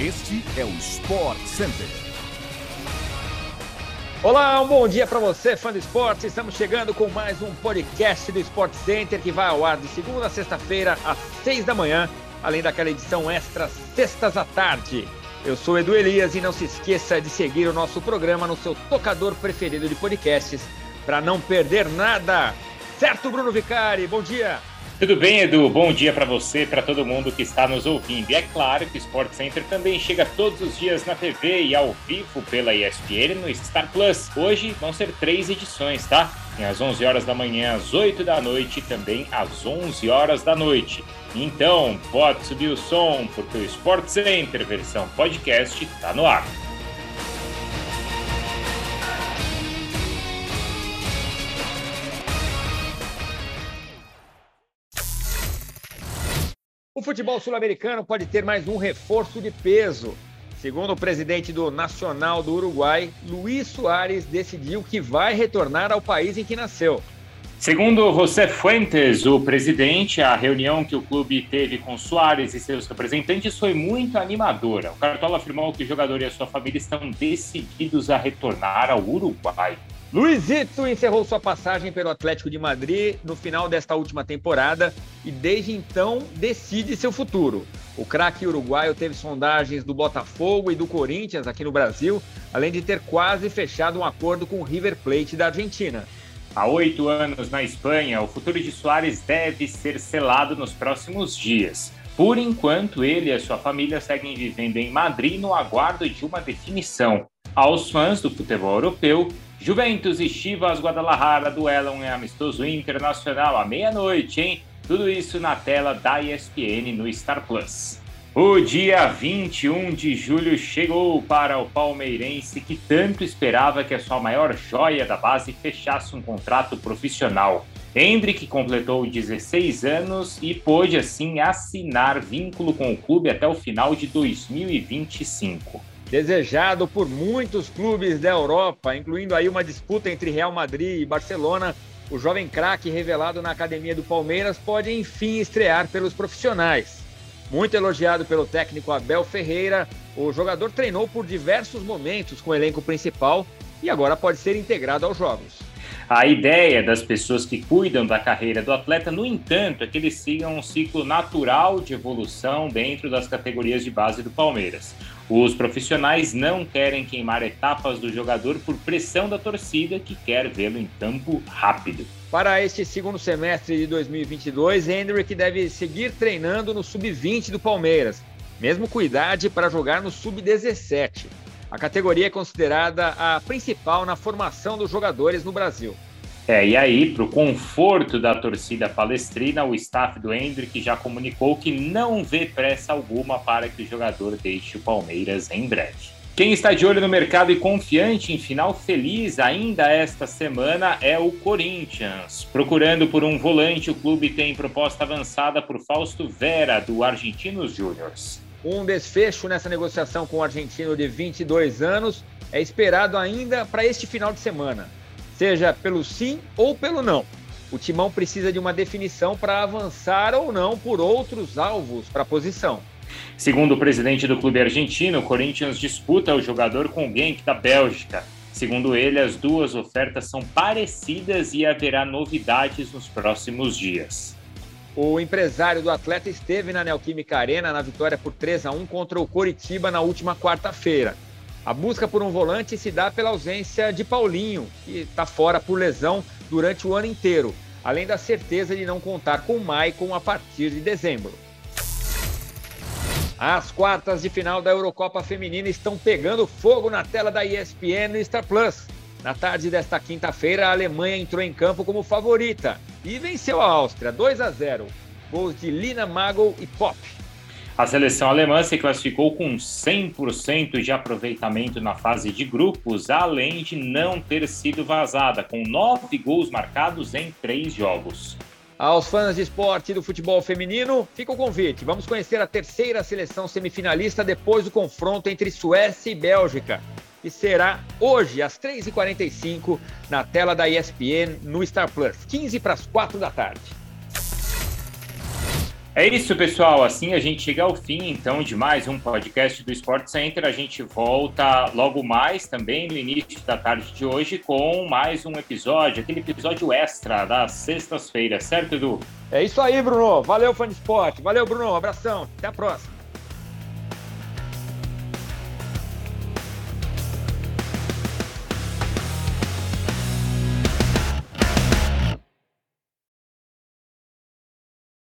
Este é o Sport Center. Olá, um bom dia para você, fã do esporte. Estamos chegando com mais um podcast do Sport Center que vai ao ar de segunda a sexta-feira às seis da manhã, além daquela edição extra sextas à tarde. Eu sou Edu Elias e não se esqueça de seguir o nosso programa no seu tocador preferido de podcasts para não perder nada. Certo, Bruno Vicari? Bom dia. Tudo bem, Edu? Bom dia para você, para todo mundo que está nos ouvindo. E é claro que o Sport Center também chega todos os dias na TV e ao vivo pela ESPN no Star Plus. Hoje vão ser três edições, tá? Tem às 11 horas da manhã, às 8 da noite e também às 11 horas da noite. Então, pode subir o som, porque o Sport Center versão podcast está no ar. O futebol sul-americano pode ter mais um reforço de peso. Segundo o presidente do Nacional do Uruguai, Luiz Soares decidiu que vai retornar ao país em que nasceu. Segundo José Fuentes, o presidente, a reunião que o clube teve com Soares e seus representantes foi muito animadora. O Cartola afirmou que o jogador e a sua família estão decididos a retornar ao Uruguai. Luizito encerrou sua passagem pelo Atlético de Madrid no final desta última temporada e desde então decide seu futuro. O craque uruguaio teve sondagens do Botafogo e do Corinthians aqui no Brasil, além de ter quase fechado um acordo com o River Plate da Argentina. Há oito anos na Espanha, o futuro de Soares deve ser selado nos próximos dias. Por enquanto, ele e sua família seguem vivendo em Madrid no aguardo de uma definição. Aos fãs do futebol europeu, Juventus e Chivas Guadalajara duelam em amistoso internacional à meia-noite, hein? Tudo isso na tela da ESPN no Star Plus. O dia 21 de julho chegou para o palmeirense que tanto esperava que a sua maior joia da base fechasse um contrato profissional. Hendrick completou 16 anos e pôde assim assinar vínculo com o clube até o final de 2025. Desejado por muitos clubes da Europa, incluindo aí uma disputa entre Real Madrid e Barcelona, o jovem craque revelado na academia do Palmeiras pode enfim estrear pelos profissionais. Muito elogiado pelo técnico Abel Ferreira, o jogador treinou por diversos momentos com o elenco principal e agora pode ser integrado aos jogos. A ideia das pessoas que cuidam da carreira do atleta, no entanto, é que eles sigam um ciclo natural de evolução dentro das categorias de base do Palmeiras. Os profissionais não querem queimar etapas do jogador por pressão da torcida que quer vê-lo em campo rápido. Para este segundo semestre de 2022, Hendrick deve seguir treinando no sub-20 do Palmeiras, mesmo com idade para jogar no sub-17. A categoria é considerada a principal na formação dos jogadores no Brasil. É, e aí, para o conforto da torcida palestrina, o staff do Hendrick já comunicou que não vê pressa alguma para que o jogador deixe o Palmeiras em breve. Quem está de olho no mercado e confiante em final feliz ainda esta semana é o Corinthians. Procurando por um volante, o clube tem proposta avançada por Fausto Vera, do Argentinos Júniors. Um desfecho nessa negociação com o argentino de 22 anos é esperado ainda para este final de semana seja pelo sim ou pelo não. O Timão precisa de uma definição para avançar ou não por outros alvos para a posição. Segundo o presidente do clube argentino, o Corinthians disputa o jogador com o Genk da Bélgica. Segundo ele, as duas ofertas são parecidas e haverá novidades nos próximos dias. O empresário do atleta esteve na Neoquímica Arena na vitória por 3 a 1 contra o Coritiba na última quarta-feira. A busca por um volante se dá pela ausência de Paulinho, que está fora por lesão durante o ano inteiro, além da certeza de não contar com Maicon a partir de dezembro. As quartas de final da Eurocopa Feminina estão pegando fogo na tela da ESPN e Star Plus. Na tarde desta quinta-feira, a Alemanha entrou em campo como favorita e venceu a Áustria 2 a 0. Gols de Lina Magel e Pop. A seleção alemã se classificou com 100% de aproveitamento na fase de grupos, além de não ter sido vazada, com nove gols marcados em três jogos. Aos fãs de esporte do futebol feminino, fica o convite. Vamos conhecer a terceira seleção semifinalista depois do confronto entre Suécia e Bélgica, que será hoje às 3h45 na tela da ESPN no Star Plus, 15 para as 4 da tarde. É isso, pessoal. Assim a gente chega ao fim, então, de mais um podcast do Sport Center. A gente volta logo mais, também no início da tarde de hoje, com mais um episódio, aquele episódio extra das sextas-feiras, certo, Edu? É isso aí, Bruno. Valeu, fã de esporte. Valeu, Bruno. Um abração. Até a próxima.